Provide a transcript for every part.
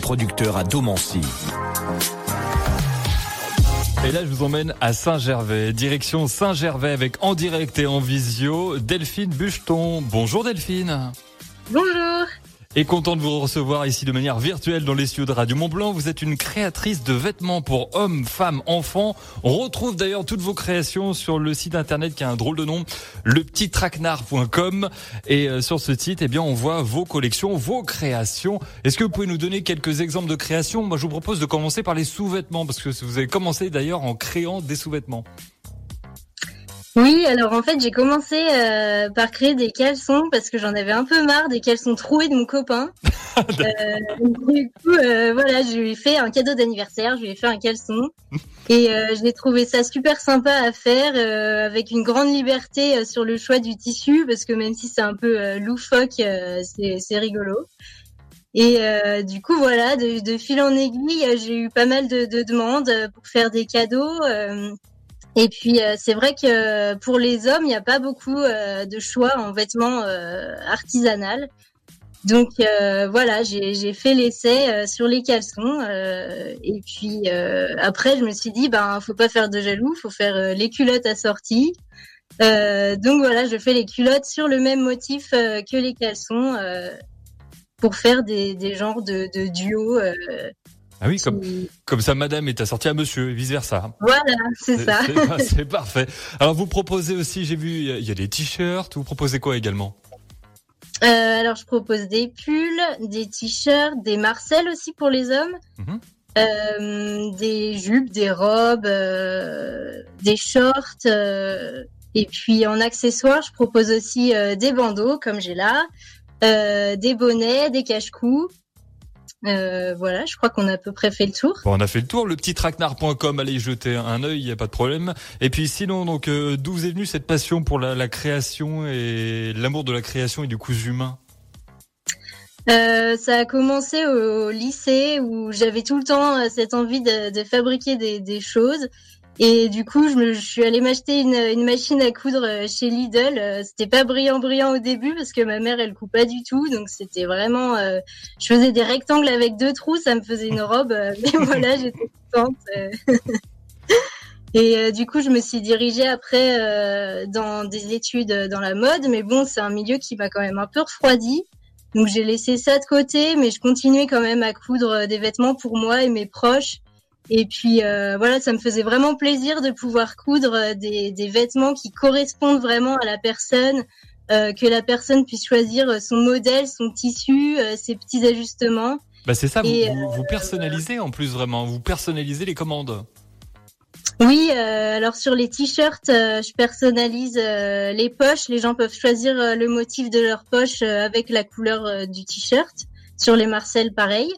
petit producteur à Domancy. Et là, je vous emmène à Saint-Gervais, direction Saint-Gervais avec en direct et en visio Delphine Bucheton. Bonjour Delphine. Bonjour. Et content de vous recevoir ici de manière virtuelle dans les studios de Radio Mont Blanc. Vous êtes une créatrice de vêtements pour hommes, femmes, enfants. On retrouve d'ailleurs toutes vos créations sur le site internet qui a un drôle de nom, lepetittraquenard.com. Et euh, sur ce site, eh bien, on voit vos collections, vos créations. Est-ce que vous pouvez nous donner quelques exemples de créations? Moi, je vous propose de commencer par les sous-vêtements parce que vous avez commencé d'ailleurs en créant des sous-vêtements. Oui, alors en fait, j'ai commencé euh, par créer des caleçons parce que j'en avais un peu marre des caleçons troués de mon copain. euh, du coup, euh, voilà, je lui ai fait un cadeau d'anniversaire, je lui ai fait un caleçon et euh, je l'ai trouvé ça super sympa à faire avec une grande liberté sur le choix du tissu parce que même si c'est un peu loufoque, c'est rigolo. Et du coup, voilà, de, de, fil en aiguille, j'ai eu pas mal de, de demandes pour faire des cadeaux. Et puis euh, c'est vrai que pour les hommes, il n'y a pas beaucoup euh, de choix en vêtements euh, artisanal. Donc voilà, j'ai fait l'essai sur les caleçons. et puis après, je me suis dit, ben faut pas faire de jaloux, faut faire les culottes assorties. donc voilà, je fais les culottes sur le même motif que les caleçons pour faire des, des genres de, de duos ah oui, comme, comme ça, madame est assortie à monsieur, et vice versa. Voilà, c'est ça. C'est parfait. Alors, vous proposez aussi, j'ai vu, il y a des t-shirts. Vous proposez quoi également? Euh, Alors, je propose des pulls, des t-shirts, des marcelles aussi pour les hommes. Mhm. Euh, des jupes, des robes, euh, des shorts. Et puis en accessoires, je propose aussi des bandeaux comme j'ai là, des bonnets, des cache-coups. Euh, voilà, je crois qu'on a à peu près fait le tour. Bon, on a fait le tour. Le petit traquenard.com, allez y jeter un œil, il n'y a pas de problème. Et puis sinon, donc, euh, d'où est venue cette passion pour la, la création et l'amour de la création et du cousu humain? Euh, ça a commencé au, lycée où j'avais tout le temps cette envie de, de fabriquer des, des, choses et du coup, je, me, je suis allée m'acheter une, une, machine à coudre euh, chez Lidl. Euh, c'était pas brillant brillant au début parce que ma mère elle coupe pas du tout, donc c'était vraiment. Euh, je faisais des rectangles avec deux trous, ça me faisait une robe. mais voilà, j'étais contente. Et du coup, je me suis dirigée après dans des études dans la mode, mais bon, c'est un milieu qui m'a quand même un peu refroidi. Donc j'ai laissé ça de côté, mais je continuais quand même à coudre des vêtements pour moi et mes proches. Et puis euh, voilà, ça me faisait vraiment plaisir de pouvoir coudre euh, des, des vêtements qui correspondent vraiment à la personne, euh, que la personne puisse choisir son modèle, son tissu, ses petits ajustements. Bah c'est ça, vous, vous, personnalisez en plus vraiment, vous personnalisez les commandes. Oui, alors sur les t-shirts, je personnalise les poches. Les gens peuvent choisir le motif de leur poche avec la couleur du t-shirt. Sur les Marcel, pareil.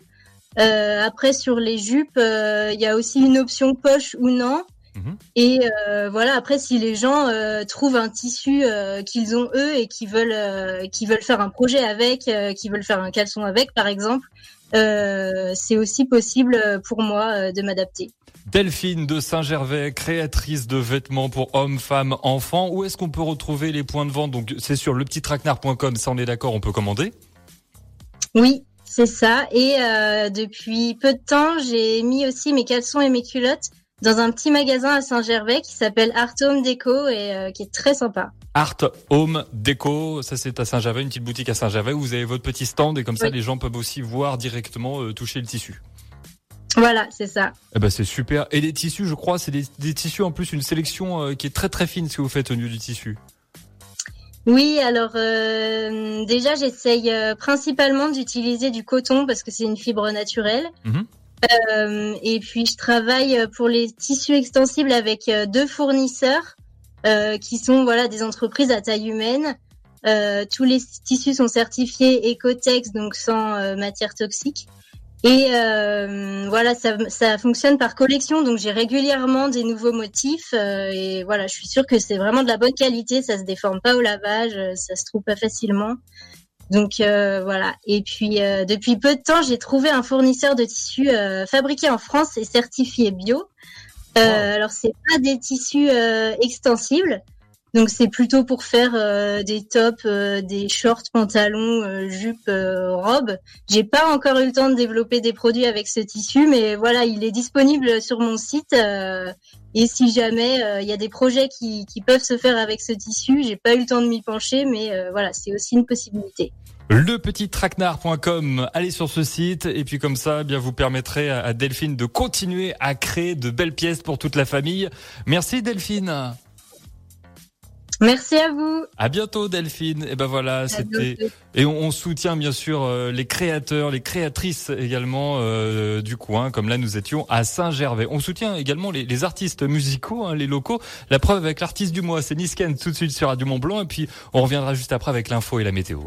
Euh, après, sur les jupes, euh, il y a aussi une option poche ou non. Mhm. Et euh, voilà. Après, si les gens trouvent un tissu qu'ils ont eux et qui veulent, qui veulent faire un projet avec, qui veulent faire un caleçon avec, par exemple, c'est aussi possible pour moi de m'adapter. Delphine de Saint-Gervais, créatrice de vêtements pour hommes, femmes, enfants. Où est-ce qu'on peut retrouver les points de vente? Donc, c'est sur lepetittraquenard.com. Ça, on est d'accord, on peut commander? Oui, c'est ça. Et euh, depuis peu de temps, j'ai mis aussi mes caleçons et mes culottes dans un petit magasin à Saint-Gervais qui s'appelle Art Home Déco et euh, qui est très sympa. Art Home Déco, ça c'est à Saint-Gervais, une petite boutique à Saint-Gervais où vous avez votre petit stand et comme ça les gens peuvent aussi voir directement euh, toucher le tissu. Voilà, c'est ça. Eh ben c'est super. Et les tissus, je crois, c'est des, des, tissus en plus une sélection qui est très très fine ce que vous faites au niveau du tissu. Oui, alors euh, déjà j'essaye euh, principalement d'utiliser du coton parce que c'est une fibre naturelle. Mhm. Euh, et puis je travaille pour les tissus extensibles avec deux fournisseurs qui sont voilà des entreprises à taille humaine. tous les tissus sont certifiés Ecotex donc sans matière toxique. Et euh, voilà, ça, ça, fonctionne par collection, donc j'ai régulièrement des nouveaux motifs. Euh, et voilà, je suis sûre que c'est vraiment de la bonne qualité, ça se déforme pas au lavage, euh, ça se trouve pas facilement. Donc euh, voilà. Et puis euh, depuis peu de temps, j'ai trouvé un fournisseur de tissus fabriqué en France et certifié bio. Alors c'est pas des tissus extensibles, Donc c'est plutôt pour faire euh, des tops, euh, des shorts, pantalons, euh, jupes, robes. J'ai pas encore eu le temps de développer des produits avec ce tissu, mais voilà, il est disponible sur mon site. et si jamais il y a des projets qui, peuvent se faire avec ce tissu, j'ai pas eu le temps de m'y pencher, mais voilà, c'est aussi une possibilité. Lepetittraquenard.com, allez sur ce site et puis comme ça, eh bien vous permettrez à Delphine de continuer à créer de belles pièces pour toute la famille. Merci Delphine. Merci à vous. À bientôt Delphine. Et ben voilà, c'était et on, soutient bien sûr euh, les créateurs, les créatrices également euh, du coin, comme là nous étions à Saint-Gervais. On soutient également les, artistes musicaux, hein, les locaux. La preuve avec l'artiste du mois, c'est Nisken tout de suite sur Radio Mont Blanc et puis on reviendra juste après avec l'info et la météo.